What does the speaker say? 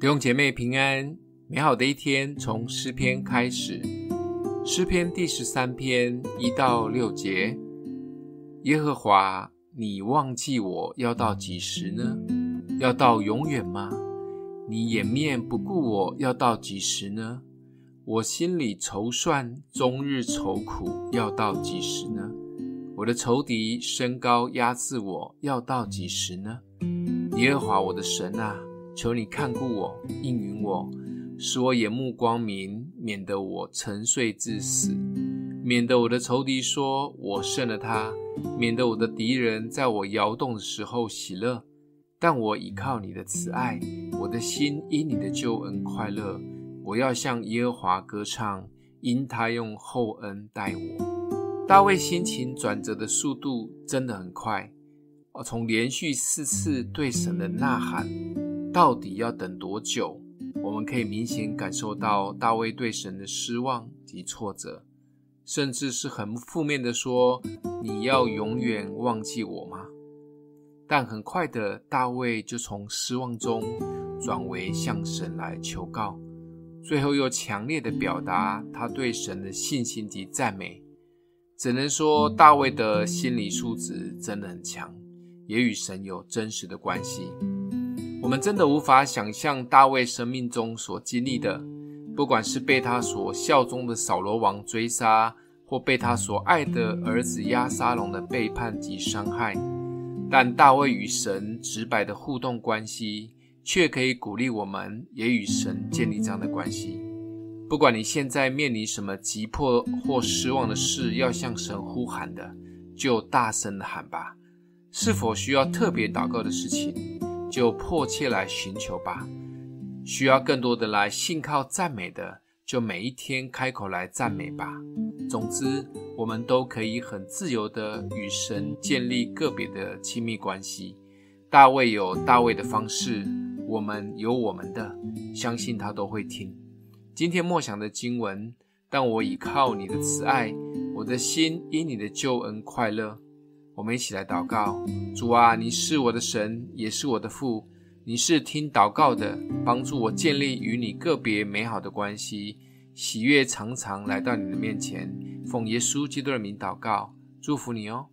弟兄姐妹平安，美好的一天从诗篇开始。诗篇第十三篇一到六节：耶和华，你忘记我要到几时呢？要到永远吗？你掩面不顾我要到几时呢？我心里愁算，终日愁苦，要到几时呢？我的仇敌升高压制我，要到几时呢？耶和华我的神啊！求你看顾我，应允我，使我眼目光明，免得我沉睡至死，免得我的仇敌说我胜了他，免得我的敌人在我摇动的时候喜乐。但我倚靠你的慈爱，我的心因你的救恩快乐。我要向耶和华歌唱，因他用厚恩待我。大卫心情转折的速度真的很快，从连续四次对神的呐喊。到底要等多久？我们可以明显感受到大卫对神的失望及挫折，甚至是很负面的说：“你要永远忘记我吗？”但很快的，大卫就从失望中转为向神来求告，最后又强烈的表达他对神的信心及赞美。只能说，大卫的心理素质真的很强，也与神有真实的关系。我们真的无法想象大卫生命中所经历的，不管是被他所效忠的扫罗王追杀，或被他所爱的儿子押沙龙的背叛及伤害。但大卫与神直白的互动关系，却可以鼓励我们，也与神建立这样的关系。不管你现在面临什么急迫或失望的事，要向神呼喊的，就大声的喊吧。是否需要特别祷告的事情？就迫切来寻求吧。需要更多的来信靠赞美的，就每一天开口来赞美吧。总之，我们都可以很自由的与神建立个别的亲密关系。大卫有大卫的方式，我们有我们的，相信他都会听。今天默想的经文，但我倚靠你的慈爱，我的心因你的救恩快乐。我们一起来祷告：主啊，你是我的神，也是我的父。你是听祷告的，帮助我建立与你个别美好的关系，喜悦常常来到你的面前。奉耶稣基督的名祷告，祝福你哦。